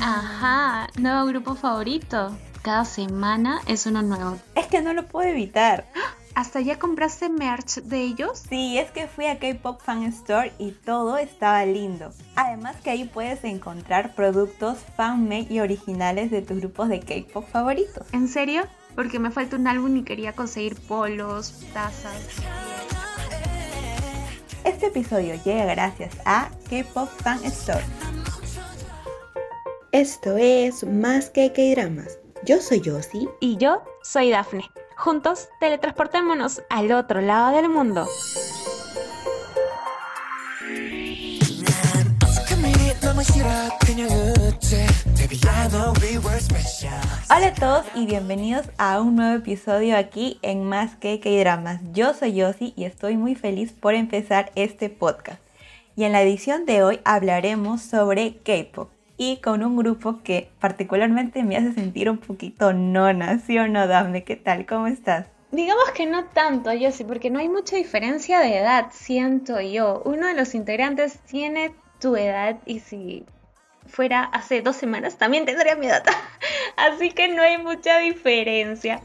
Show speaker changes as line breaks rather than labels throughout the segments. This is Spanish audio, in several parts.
Ajá, nuevo grupo favorito. Cada semana es uno nuevo.
Es que no lo puedo evitar.
¿Hasta ya compraste merch de ellos?
Sí, es que fui a K-Pop Fan Store y todo estaba lindo. Además que ahí puedes encontrar productos fan-made y originales de tus grupos de K-Pop favoritos.
¿En serio? Porque me falta un álbum y quería conseguir polos, tazas.
Este episodio llega gracias a K-Pop Fan Store. Esto es Más que K-Dramas. Yo soy Josie.
Y yo soy Dafne. Juntos, teletransportémonos al otro lado del mundo.
Hola a todos y bienvenidos a un nuevo episodio aquí en Más que K-Dramas. Yo soy Yossi y estoy muy feliz por empezar este podcast. Y en la edición de hoy hablaremos sobre K-Pop y con un grupo que particularmente me hace sentir un poquito nona, ¿sí o no, Dame? ¿Qué tal? ¿Cómo estás?
Digamos que no tanto, yo sí, porque no hay mucha diferencia de edad, siento yo. Uno de los integrantes tiene tu edad y si fuera hace dos semanas también tendría mi edad. Así que no hay mucha diferencia.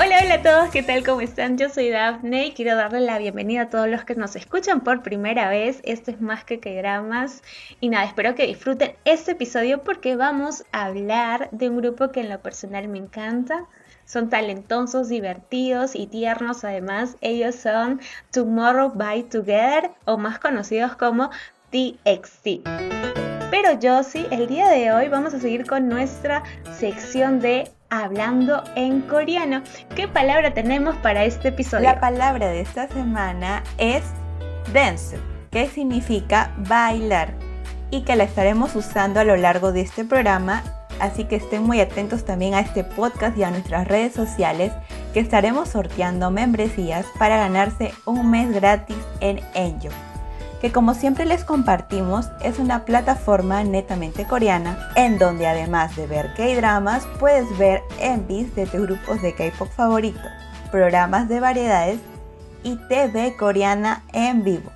Hola, hola a todos, ¿qué tal? ¿Cómo están? Yo soy Daphne y quiero darle la bienvenida a todos los que nos escuchan por primera vez. Esto es más que que dramas. Y nada, espero que disfruten este episodio porque vamos a hablar de un grupo que en lo personal me encanta. Son talentosos, divertidos y tiernos además. Ellos son Tomorrow by Together o más conocidos como TXT. Pero sí, el día de hoy vamos a seguir con nuestra sección de hablando en coreano. ¿Qué palabra tenemos para este episodio?
La palabra de esta semana es dance, que significa bailar y que la estaremos usando a lo largo de este programa, así que estén muy atentos también a este podcast y a nuestras redes sociales que estaremos sorteando membresías para ganarse un mes gratis en Enjo que como siempre les compartimos es una plataforma netamente coreana en donde además de ver K-dramas puedes ver envies de tus grupos de K-pop favorito, programas de variedades y TV coreana en vivo.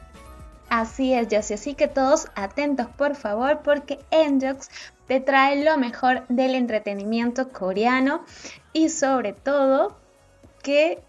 Así es, Josie, así que todos atentos por favor porque Enjox te trae lo mejor del entretenimiento coreano y sobre todo que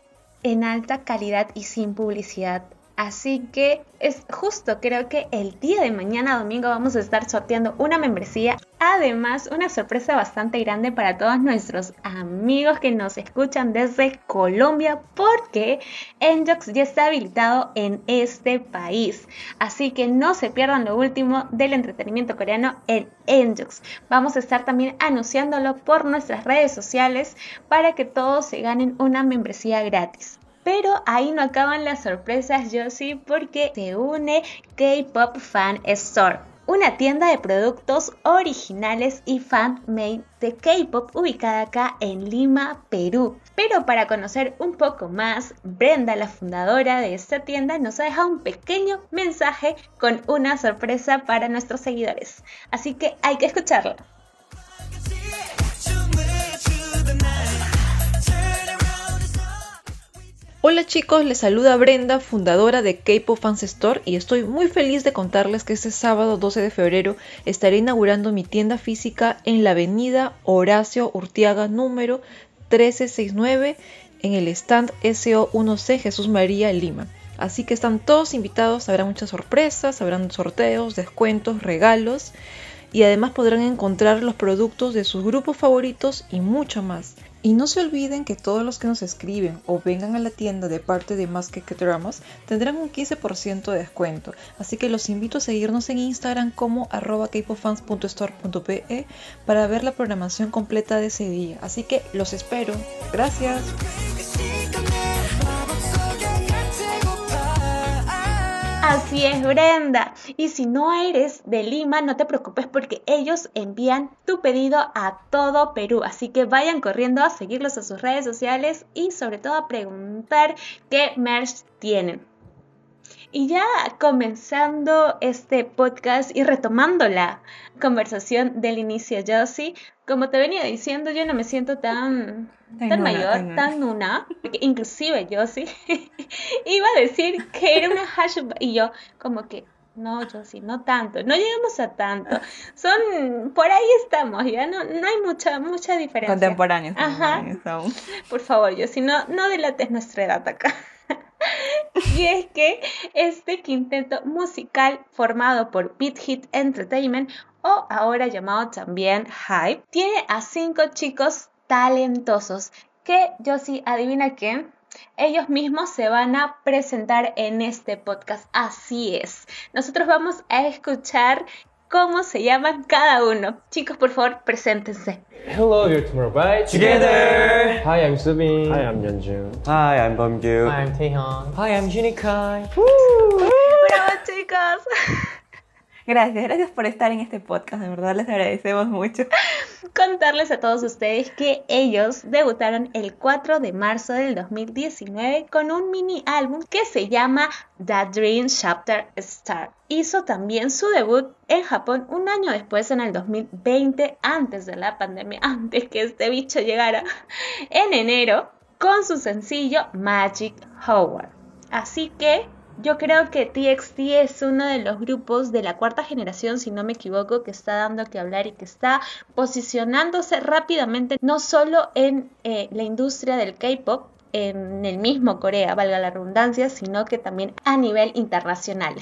en alta calidad y sin publicidad Así que es justo, creo que el día de mañana domingo vamos a estar sorteando una membresía. Además, una sorpresa bastante grande para todos nuestros amigos que nos escuchan desde Colombia porque Enjox ya está habilitado en este país. Así que no se pierdan lo último del entretenimiento coreano en Enjox. Vamos a estar también anunciándolo por nuestras redes sociales para que todos se ganen una membresía gratis. Pero ahí no acaban las sorpresas, sí, porque se une K-Pop Fan Store una tienda de productos originales y fan-made de K-pop ubicada acá en Lima, Perú. Pero para conocer un poco más, Brenda, la fundadora de esta tienda, nos ha dejado un pequeño mensaje con una sorpresa para nuestros seguidores. Así que hay que escucharla.
Hola chicos, les saluda Brenda, fundadora de K-Pop Fans Store y estoy muy feliz de contarles que este sábado 12 de febrero estaré inaugurando mi tienda física en la avenida Horacio Urtiaga número 1369 en el stand SO1C Jesús María Lima. Así que están todos invitados, habrá muchas sorpresas, habrán sorteos, descuentos, regalos y además podrán encontrar los productos de sus grupos favoritos y mucho más. Y no se olviden que todos los que nos escriben o vengan a la tienda de parte de Más que Dramas tendrán un 15% de descuento. Así que los invito a seguirnos en Instagram como arroba para ver la programación completa de ese día. Así que los espero. Gracias.
Así es, Brenda. Y si no eres de Lima, no te preocupes porque ellos envían tu pedido a todo Perú. Así que vayan corriendo a seguirlos a sus redes sociales y sobre todo a preguntar qué merch tienen. Y ya comenzando este podcast y retomando la conversación del inicio, Josie, como te venía diciendo, yo no me siento tan, tan, mayor, tan nuna, porque inclusive Josie iba a decir que era una hash y yo como que no, Josie, no tanto, no llegamos a tanto. Son, por ahí estamos, ya no, no hay mucha, mucha diferencia.
Contemporáneos.
Ajá. Por favor, Josie, no, no delates nuestra edad acá. y es que este quinteto musical formado por Beat Hit Entertainment o ahora llamado también Hype, tiene a cinco chicos talentosos que yo sí adivina que ellos mismos se van a presentar en este podcast. Así es. Nosotros vamos a escuchar cómo se llaman cada uno. Chicos, por favor, preséntense.
Hello, you're Tomorrow by
Together.
Hi, I'm Subin.
Hi, I'm Yeonjun.
Hi, I'm Bumgyu.
Hi, I'm Taehyung.
Hi, I'm Junikai.
¡Bravo, chicos!
Gracias, gracias por estar en este podcast, de verdad les agradecemos mucho.
Contarles a todos ustedes que ellos debutaron el 4 de marzo del 2019 con un mini álbum que se llama The Dream Chapter Star. Hizo también su debut en Japón un año después, en el 2020, antes de la pandemia, antes que este bicho llegara, en enero, con su sencillo Magic Howard. Así que yo creo que TXT es uno de los grupos de la cuarta generación, si no me equivoco, que está dando que hablar y que está posicionándose rápidamente, no solo en eh, la industria del K-Pop, en el mismo Corea, valga la redundancia, sino que también a nivel internacional.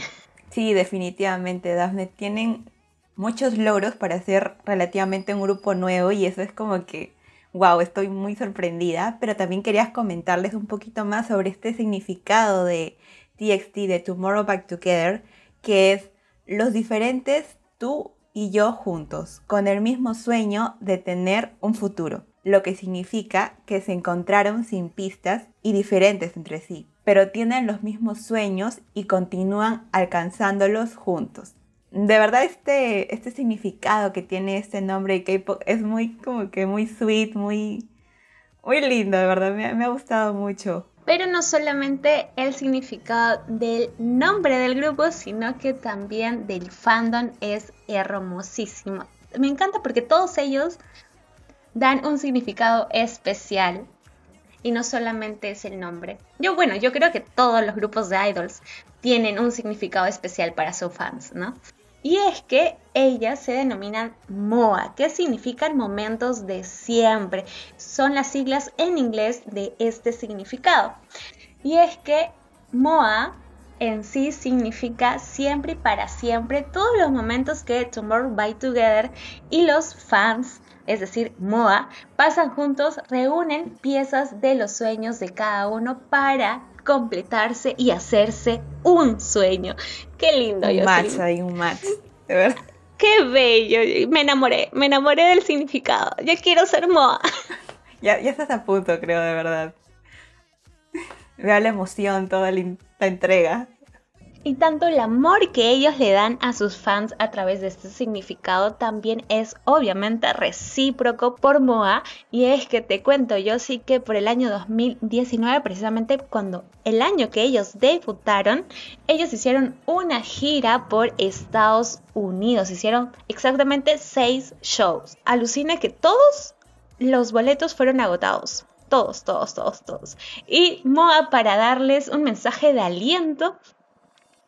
Sí, definitivamente, Daphne. Tienen muchos logros para ser relativamente un grupo nuevo y eso es como que, wow, estoy muy sorprendida, pero también quería comentarles un poquito más sobre este significado de TXT de Tomorrow Back Together, que es los diferentes tú y yo juntos, con el mismo sueño de tener un futuro, lo que significa que se encontraron sin pistas y diferentes entre sí, pero tienen los mismos sueños y continúan alcanzándolos juntos. De verdad este, este significado que tiene este nombre de K-pop es muy como que muy sweet, muy, muy lindo, de verdad, me, me ha gustado mucho.
Pero no solamente el significado del nombre del grupo, sino que también del fandom es hermosísimo. Me encanta porque todos ellos dan un significado especial y no solamente es el nombre. Yo, bueno, yo creo que todos los grupos de idols tienen un significado especial para sus fans, ¿no? Y es que ellas se denominan MOA, que significan momentos de siempre. Son las siglas en inglés de este significado. Y es que MOA en sí significa siempre y para siempre todos los momentos que Tomorrow by Together y los fans, es decir, MOA, pasan juntos, reúnen piezas de los sueños de cada uno para completarse y hacerse un sueño. Qué lindo.
Un
yo
match ahí, un match. De verdad.
Qué bello. Me enamoré. Me enamoré del significado. Yo quiero ser Moa.
Ya, ya estás a punto, creo, de verdad. Veo la emoción, toda la entrega.
Y tanto el amor que ellos le dan a sus fans a través de este significado también es obviamente recíproco por Moa. Y es que te cuento yo sí que por el año 2019 precisamente cuando el año que ellos debutaron ellos hicieron una gira por Estados Unidos. Hicieron exactamente seis shows. Alucina que todos los boletos fueron agotados todos, todos, todos, todos. Y Moa para darles un mensaje de aliento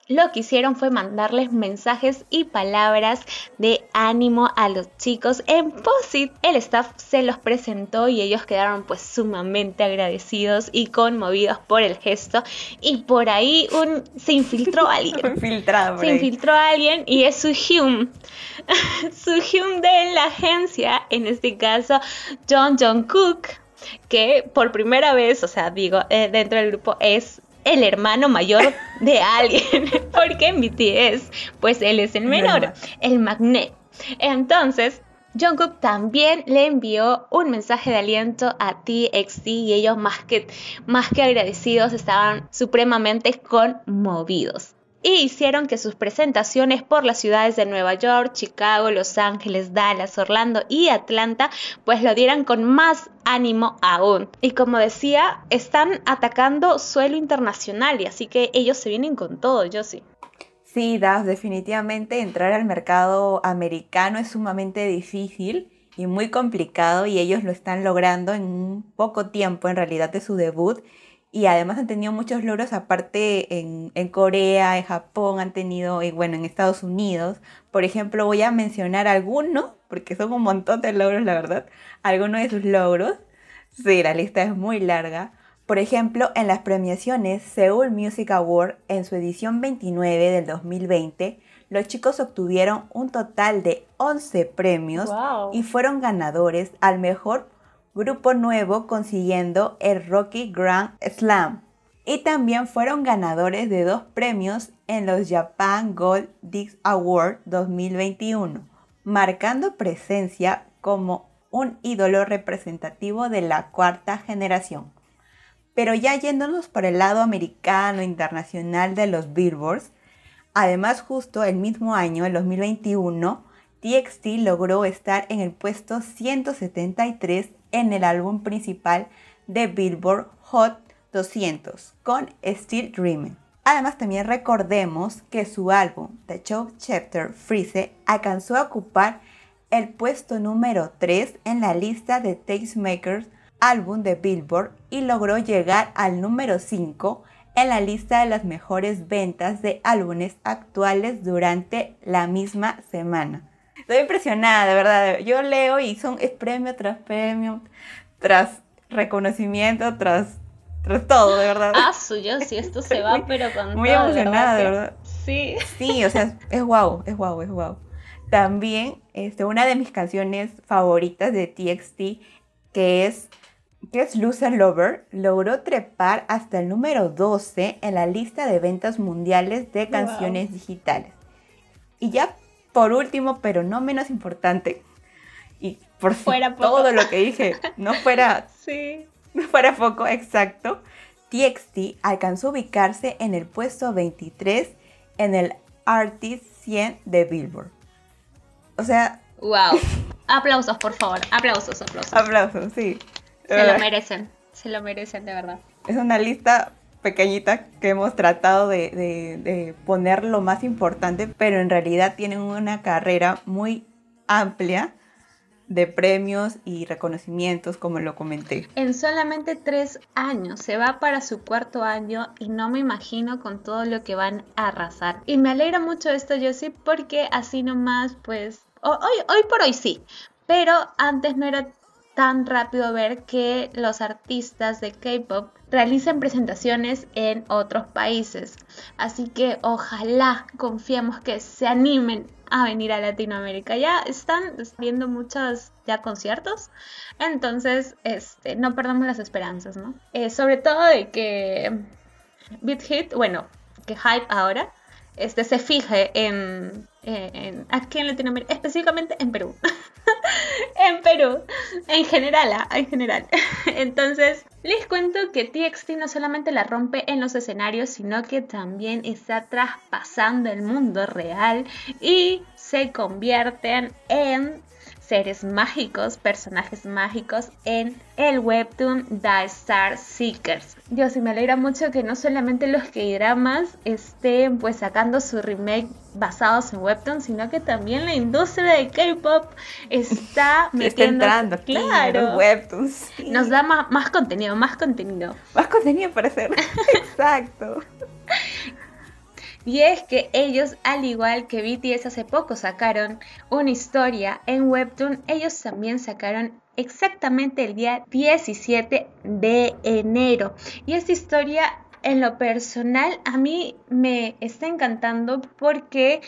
lo que hicieron fue mandarles mensajes y palabras de ánimo a los chicos en POSIT. El staff se los presentó y ellos quedaron pues sumamente agradecidos y conmovidos por el gesto. Y por ahí un, se infiltró alguien. se infiltró alguien y es su Hyun. su Hyun de la agencia, en este caso John John Cook que por primera vez, o sea, digo, eh, dentro del grupo es el hermano mayor de alguien. Porque en BTS, pues él es el menor, el magnet. Entonces, Jungkook también le envió un mensaje de aliento a TXT y ellos más que, más que agradecidos estaban supremamente conmovidos. Y hicieron que sus presentaciones por las ciudades de Nueva York, Chicago, Los Ángeles, Dallas, Orlando y Atlanta pues lo dieran con más ánimo aún. Y como decía, están atacando suelo internacional y así que ellos se vienen con todo, yo sí.
Sí, Das, definitivamente entrar al mercado americano es sumamente difícil y muy complicado y ellos lo están logrando en un poco tiempo en realidad de su debut y además han tenido muchos logros aparte en, en Corea, en Japón, han tenido, y bueno, en Estados Unidos. Por ejemplo, voy a mencionar algunos, porque son un montón de logros, la verdad, algunos de sus logros. Sí, la lista es muy larga. Por ejemplo, en las premiaciones Seoul Music Award en su edición 29 del 2020, los chicos obtuvieron un total de 11 premios y fueron ganadores al mejor grupo nuevo consiguiendo el Rocky Grand Slam. Y también fueron ganadores de dos premios en los Japan Gold Disc Award 2021, marcando presencia como un ídolo representativo de la cuarta generación. Pero ya yéndonos por el lado americano internacional de los Billboards, además justo el mismo año, el 2021, TXT logró estar en el puesto 173 en el álbum principal de Billboard Hot 200 con Still Dreaming. Además también recordemos que su álbum The Show Chapter Freeze alcanzó a ocupar el puesto número 3 en la lista de Tastemakers álbum de Billboard y logró llegar al número 5 en la lista de las mejores ventas de álbumes actuales durante la misma semana. Estoy impresionada, de verdad. Yo leo y son es premio tras premio, tras reconocimiento, tras, tras todo, de verdad.
Ah, suyo, sí, esto se va, pero con
Muy emocionada, de verdad.
Sí.
Sí, o sea, es guau, es guau, es guau. También este, una de mis canciones favoritas de TXT, que es que es Loser Lover, logró trepar hasta el número 12 en la lista de ventas mundiales de canciones digitales. Y ya por último, pero no menos importante, y por fuera todo lo que dije no fuera,
sí.
no fuera poco exacto, TXT alcanzó a ubicarse en el puesto 23 en el Artist 100 de Billboard. O sea...
¡Wow! aplausos, por favor. Aplausos, aplausos.
Aplausos, sí.
Se lo merecen, se lo merecen de verdad.
Es una lista pequeñita que hemos tratado de, poner lo más importante, pero en realidad tienen una carrera muy amplia de premios y reconocimientos, como lo comenté.
En solamente tres años, se va para su cuarto año y no me imagino con todo lo que van a arrasar. Y me alegra mucho esto, Josie, porque así nomás, pues, hoy por hoy sí, pero antes no era tan rápido ver que los artistas de K-Pop realicen presentaciones en otros países. Así que ojalá confiamos que se animen a venir a Latinoamérica. Ya están viendo muchos ya conciertos, entonces este, no perdamos las esperanzas, ¿no? Eh, sobre todo de que Beat bueno, que Hype ahora, este, se fije en, en, aquí en Latinoamérica, específicamente en Perú. en Perú, en general, ah, en general. Entonces, les cuento que TXT no solamente la rompe en los escenarios, sino que también está traspasando el mundo real y se convierten en seres mágicos, personajes mágicos en el webtoon The Star Seekers. Yo sí me alegra mucho que no solamente los K-dramas estén pues sacando su remake basados en webtoon, sino que también la industria de K-pop está metiendo
está entrando claro, webtoons.
Nos da más, más contenido, más contenido.
Más contenido para hacer. Exacto.
Y es que ellos, al igual que BTS hace poco sacaron una historia en Webtoon, ellos también sacaron exactamente el día 17 de enero. Y esta historia en lo personal a mí me está encantando porque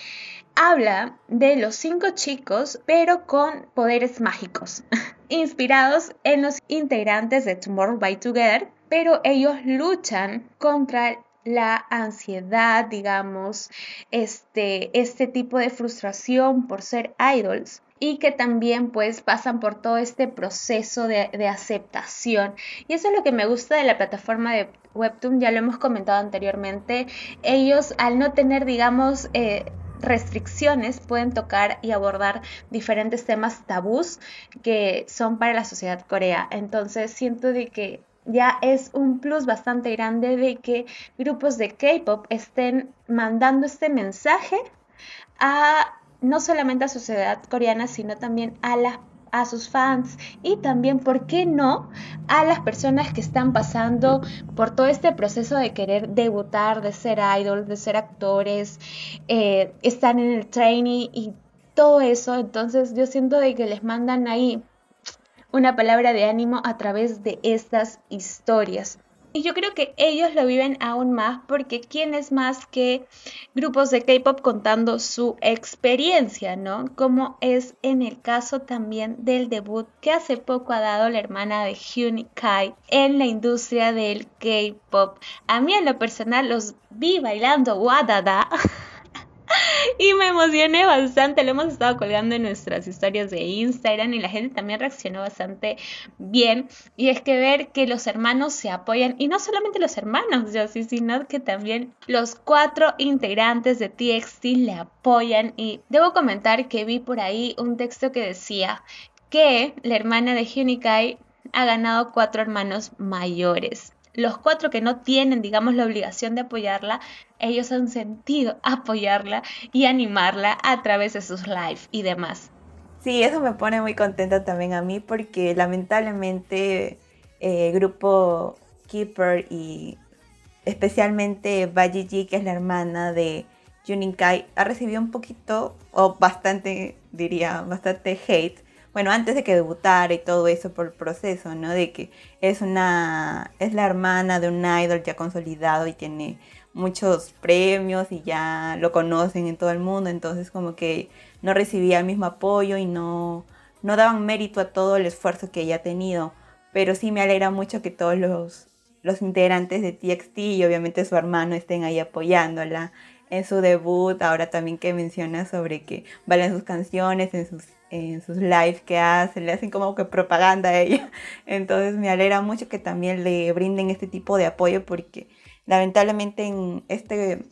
habla de los cinco chicos pero con poderes mágicos, inspirados en los integrantes de Tomorrow by Together, pero ellos luchan contra la ansiedad, digamos, este, este tipo de frustración por ser idols y que también pues pasan por todo este proceso de, aceptación. Y eso es lo que me gusta de la plataforma de Webtoon, ya lo hemos comentado anteriormente. Ellos al no tener, digamos, eh, restricciones pueden tocar y abordar diferentes temas tabús que son para la sociedad corea. Entonces siento de que ya es un plus bastante grande de que grupos de K-pop estén mandando este mensaje a no solamente a la sociedad coreana, sino también a a sus fans y también, ¿por qué no?, a las personas que están pasando por todo este proceso de querer debutar, de ser idol, de ser actores, eh, están en el training y todo eso. Entonces yo siento de que les mandan ahí una palabra de ánimo a través de estas historias. Y yo creo que ellos lo viven aún más porque quién es más que grupos de K-pop contando su experiencia, ¿no? Como es en el caso también del debut que hace poco ha dado la hermana de Hyun Kai en la industria del K-pop. A mí en lo personal los vi bailando Wadada. y me emocioné bastante. Lo hemos estado colgando en nuestras historias de Instagram y la gente también reaccionó bastante bien. Y es que ver que los hermanos se apoyan, y no solamente los hermanos, yo sí, sino que también los cuatro integrantes de TXT le apoyan. Y debo comentar que vi por ahí un texto que decía que la hermana de Hunikai ha ganado cuatro hermanos mayores los cuatro que no tienen, digamos, la obligación de apoyarla, ellos han sentido apoyarla y animarla a través de sus live y demás.
Sí, eso me pone muy contenta también a mí porque lamentablemente el eh, grupo Keeper y especialmente Baji que es la hermana de Junin Kai, ha recibido un poquito o bastante, diría, bastante hate bueno, antes de que debutara y todo eso por el proceso, ¿no? De que es una, es la hermana de un idol ya consolidado y tiene muchos premios y ya lo conocen en todo el mundo, entonces como que no recibía el mismo apoyo y no, no daban mérito a todo el esfuerzo que ella ha tenido. Pero sí me alegra mucho que todos los, los integrantes de TXT y obviamente su hermano estén ahí apoyándola en su debut, ahora también que menciona sobre que valen sus canciones en sus en sus lives que hace, le hacen como que propaganda a ella. Entonces me alegra mucho que también le brinden este tipo de apoyo porque lamentablemente en este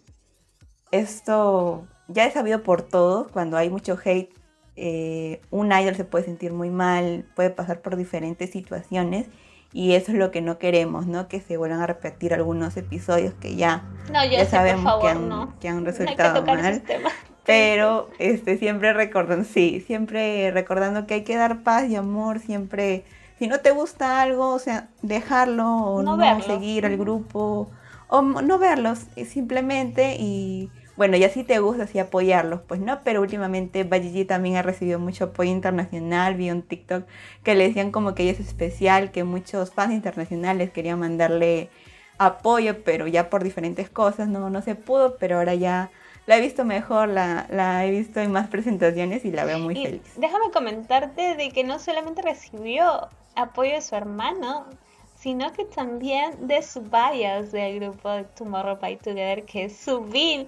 esto ya es sabido por todos, cuando hay mucho hate, eh, un idol se puede sentir muy mal, puede pasar por diferentes situaciones y eso es lo que no queremos, ¿no? Que se vuelvan a repetir algunos episodios que ya, ya sabemos que, han, que han resultado mal. Pero este, siempre recordando, sí, siempre recordando que hay que dar paz y amor, siempre, si no te gusta algo, o sea, dejarlo o no, seguir al grupo, o no verlos simplemente y bueno, ya si te gusta, sí apoyarlos, pues no, pero últimamente Bajiji también ha recibido mucho apoyo internacional, vi un TikTok que le decían como que ella es especial, que muchos fans internacionales querían mandarle apoyo, pero ya por diferentes cosas no, no se pudo, pero ahora ya la he visto mejor, la, la he visto en más presentaciones y la veo muy feliz.
Déjame comentarte de que no solamente recibió apoyo de su hermano, sino que también de su bias del grupo de Tomorrow by Together, que es su Subin.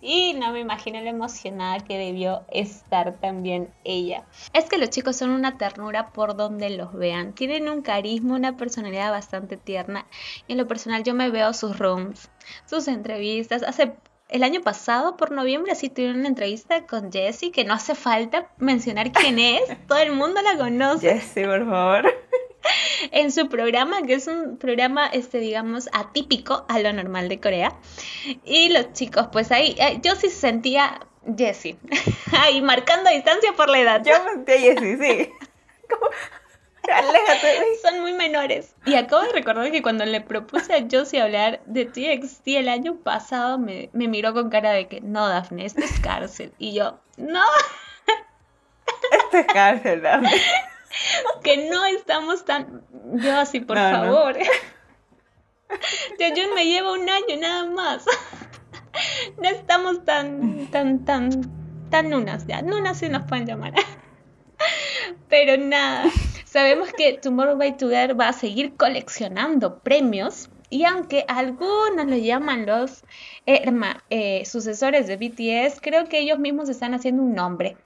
Y no me imagino lo emocionada que debió estar también ella. Es que los chicos son una ternura por donde los vean. Tienen un carisma, una personalidad bastante tierna. Y en lo personal yo me veo sus rooms, sus entrevistas. Hace el año pasado, por noviembre, así tuvieron una entrevista con Jessie, que no hace falta mencionar quién es, todo el mundo la conoce.
Jessie, por favor.
En su programa, que es un programa, este, digamos, atípico a lo normal de Corea. Y los chicos, pues ahí, eh, yo sí sentía Jessie, ahí marcando distancia por la edad.
Yo sentía Jessie, sí.
Son muy menores. Y acabo de recordar que cuando le propuse a Josie hablar de TXT el año pasado, me, miró con cara de que no, Daphne, esto es cárcel. Y yo, no.
Esto es cárcel, Daphne.
Que no estamos tan. Yo así, por favor. Ya yo me llevo un año nada más. No estamos tan, tan, tan, tan nunas ya. Nunas sí nos pueden llamar. Pero nada, sabemos que Tomorrow by Together va a seguir coleccionando premios Y aunque algunos lo llaman los eh, sucesores de BTS, creo que ellos mismos están haciendo un nombre.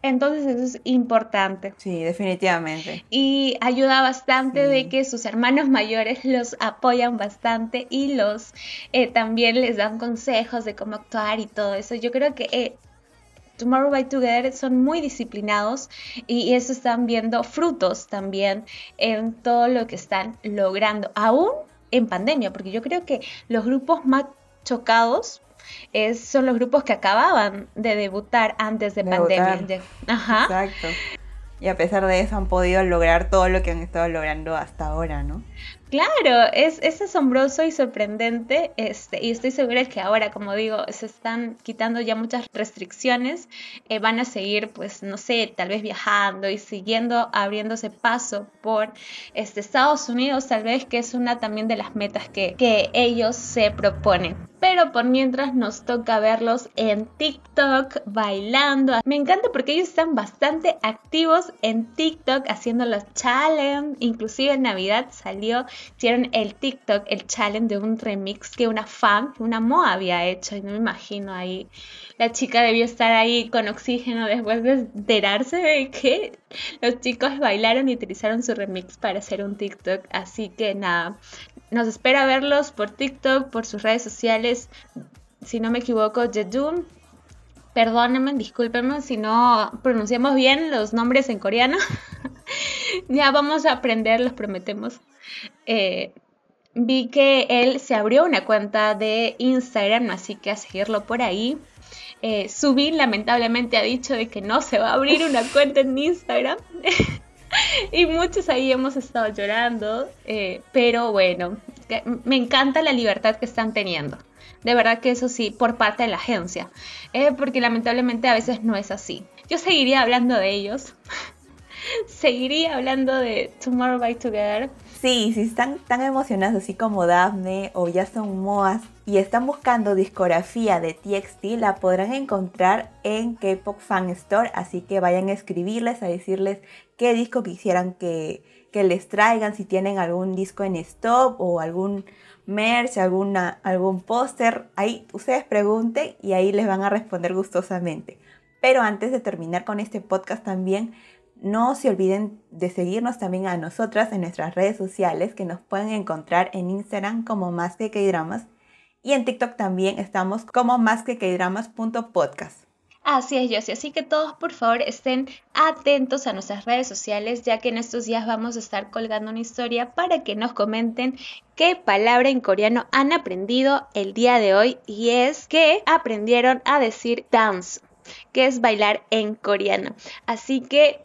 Entonces eso es importante.
Sí, definitivamente.
Y ayuda bastante de que sus hermanos mayores los apoyan bastante y los eh, también les dan consejos de cómo actuar y todo eso. Yo creo que eh, Tomorrow by Together son muy disciplinados y eso están viendo frutos también en todo lo que están logrando, aún en pandemia, porque yo creo que los grupos más chocados son los grupos que acababan de debutar antes de, pandemia.
Ajá. Exacto. Y a pesar de eso han podido lograr todo lo que han estado logrando hasta ahora, ¿no?
Claro, es, es asombroso y sorprendente este, y estoy segura que ahora, como digo, se están quitando ya muchas restricciones, eh, van a seguir, pues, no sé, tal vez viajando y siguiendo abriéndose paso por este, Estados Unidos, tal vez que es una también de las metas que, que ellos se proponen. Pero por mientras nos toca verlos en TikTok bailando. Me encanta porque ellos están bastante activos en TikTok haciendo los challenges. Inclusive en Navidad salió hicieron el TikTok, el challenge de un remix que una fan, una Mo había hecho. Y no me imagino ahí. La chica debió estar ahí con oxígeno después de enterarse de que los chicos bailaron y utilizaron su remix para hacer un TikTok. Así que nada, nos espera verlos por TikTok, por sus redes sociales. Si no me equivoco, Jedun. Perdónenme, discúlpenme si no pronunciamos bien los nombres en coreano. ya vamos a aprender, los prometemos. Eh, vi que él se abrió una cuenta de Instagram, así que a seguirlo por ahí. Eh, Subin lamentablemente ha dicho de que no se va a abrir una cuenta en Instagram. y muchos ahí hemos estado llorando, eh, pero bueno, me encanta la libertad que están teniendo. De verdad que eso sí, por parte de la agencia, eh, porque lamentablemente a veces no es así. Yo seguiría hablando de ellos, seguiría hablando de Tomorrow by Together.
Sí, si están tan emocionados así como Daphne o ya son Moas y están buscando discografía de TXT, la podrán encontrar en K-Pop Fan Store, así que vayan a escribirles, a decirles qué disco quisieran que, que les traigan, si tienen algún disco en stop o algún merch, alguna, algún póster, ahí ustedes pregunten y ahí les van a responder gustosamente. Pero antes de terminar con este podcast también, no se olviden de seguirnos también a nosotras en nuestras redes sociales que nos pueden encontrar en Instagram como más que dramas y en TikTok también estamos como más que podcast.
Así es, Josie. Así que todos, por favor, estén atentos a nuestras redes sociales, ya que en estos días vamos a estar colgando una historia para que nos comenten qué palabra en coreano han aprendido el día de hoy. Y es que aprendieron a decir dance, que es bailar en coreano. Así que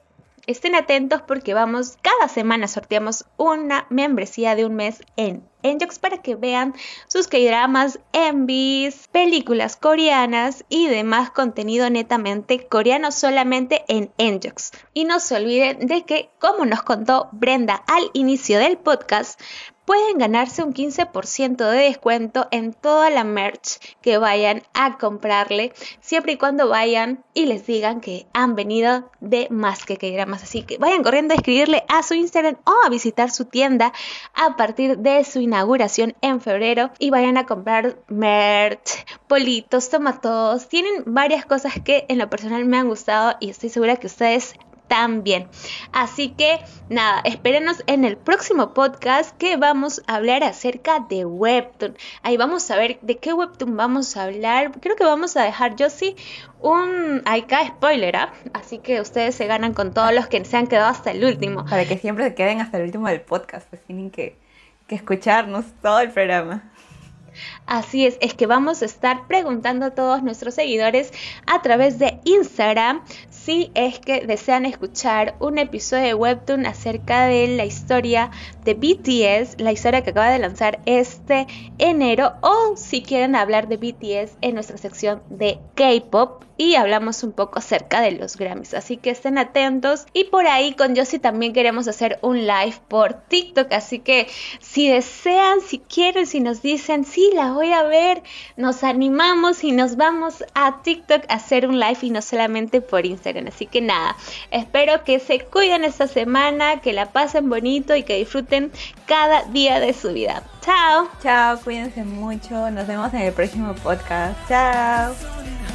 estén atentos porque vamos, cada semana sorteamos una membresía de un mes en Enjox para que vean sus K-dramas, envies, películas coreanas y demás contenido netamente coreano solamente en Enjox. Y no se olviden de que, como nos contó Brenda al inicio del podcast, pueden ganarse un 15% de descuento en toda la merch que vayan a comprarle, siempre y cuando vayan y les digan que han venido de más que más. Así que vayan corriendo a escribirle a su Instagram o a visitar su tienda a partir de su inauguración en febrero y vayan a comprar merch, politos, tomatos. Tienen varias cosas que en lo personal me han gustado y estoy segura que ustedes también. Así que nada, espérenos en el próximo podcast que vamos a hablar acerca de Webtoon. Ahí vamos a ver de qué Webtoon vamos a hablar. Creo que vamos a dejar yo sí un acá spoiler, ¿ah? Así que ustedes se ganan con todos los que se han quedado hasta el último.
Para que siempre se queden hasta el último del podcast, pues tienen que, que escucharnos todo el programa.
Así es, es que vamos a estar preguntando a todos nuestros seguidores a través de Instagram si es que desean escuchar un episodio de Webtoon acerca de la historia de BTS, la historia que acaba de lanzar este enero, o si quieren hablar de BTS en nuestra sección de K-Pop y hablamos un poco acerca de los Grammys. Así que estén atentos. Y por ahí con Josie también queremos hacer un live por TikTok. Así que si desean, si quieren, si nos dicen, sí, la voy a ver, nos animamos y nos vamos a TikTok a hacer un live y no solamente por Instagram. Así que nada, espero que se cuiden esta semana, que la pasen bonito y que disfruten cada día de su vida. Chao.
Chao, cuídense mucho. Nos vemos en el próximo podcast. Chao.